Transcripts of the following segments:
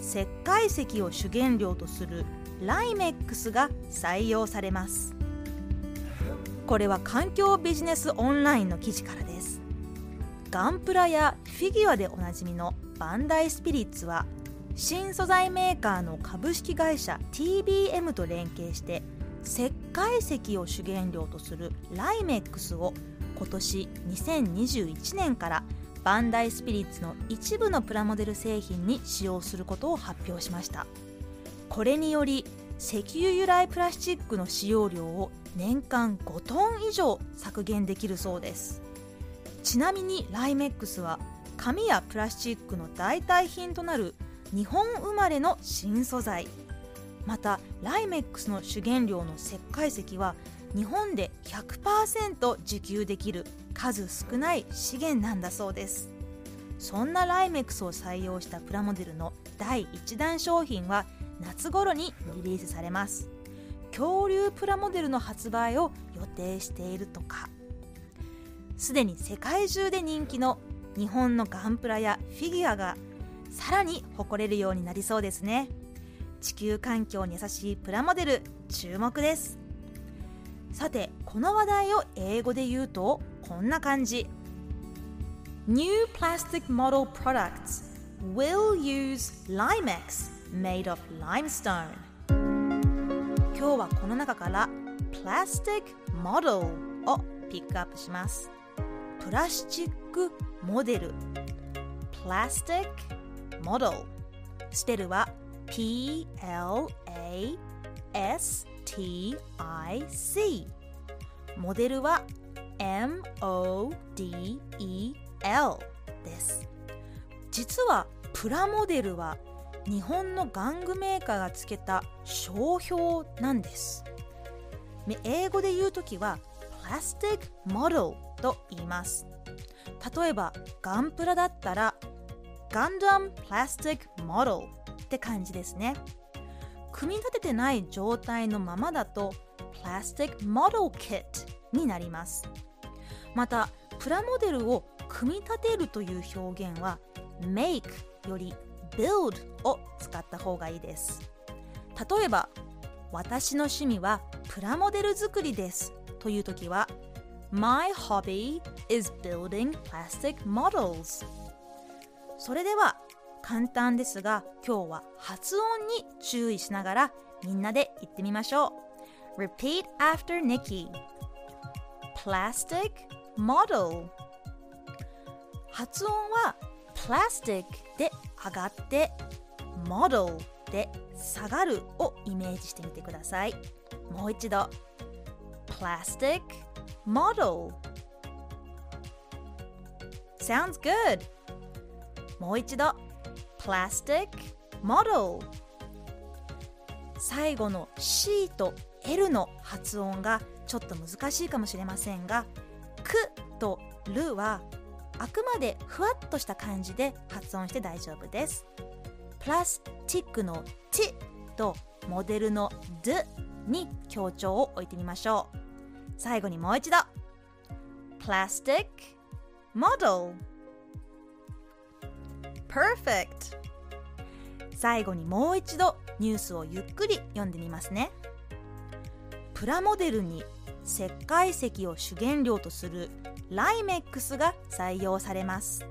石灰石を主原料とするライメックスが採用されます。これは環境ビジネスオンラインの記事からです。ガンプラやフィギュアでおなじみのバンダイスピリッツは新素材メーカーの株式会社 TBM と連携して石灰石を主原料とするライメックスを今年2021年からバンダイスピリッツの一部のプラモデル製品に使用することを発表しました。これにより石油由来プラスチックの使用量を年間5トン以上削減できるそうです。ちなみにライメックスは紙やプラスチックの代替品となる日本生まれの新素材。またライメックスの主原料の石灰石は日本で100%受給できる数少ない資源なんだそうです。そんなライメックスを採用したプラモデルの第1弾商品は夏頃にリリースされます。恐竜プラモデルの発売を予定しているとか。すでに世界中で人気の日本のガンプラやフィギュアがさらに誇れるようになりそうですね。地球環境に優しいプラモデル注目です。さてこの話題を英語で言うとこんな感じ New plastic model products will use Limex made of limestone 今日はこの中から plastic model をピックアップしますプラスチックモデル plastic model スペルは P-L-A-S-T-I-C TIC モデルは M-O-D-E-L です。実はプラモデルは日本の玩具メーカーがつけた商標なんです。英語で言うときはプラスティックモデルと言います。例えばガンプラだったらガンダムプラスティックモデルって感じですね。組み立ててない状態のままだとプラスティックモデルキットになります。またプラモデルを組み立てるという表現は make より build を使った方がいいです。例えば私の趣味はプラモデル作りです。という時は My hobby is building plastic models それでは簡単ですが今日は発音に注意しながらみんなで言ってみましょう。Repeat after Nikki. Plastic model. 発音は plastic で上がって model で下がるをイメージしてみてください。もう一度。Plastic model. Sounds good. もう一度。Plastic model. 最後の C と L の発音がちょっと難しいかもしれませんが「く」と「る」はあくまでふわっとした感じで発音して大丈夫です。プラスチックの「t」とモデルの「d」に強調を置いてみましょう。最後にもう一度。プラスティックモデル Perfect 最後にもう一度ニュースをゆっくり読んでみますねプラモデルに石灰石を主原料とするライメックスが採用されます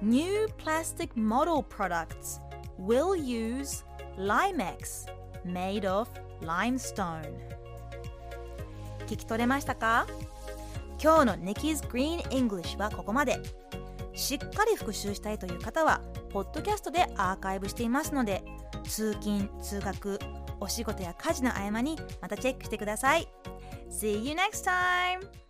New plastic model products will use Limex made of limestone 聞き取れましたか今日の Nikki's Green English はここまでしっかり復習したいという方はポッドキャストでアーカイブしていますので通勤・通学お仕事や家事の合間にまたチェックしてください See you next time!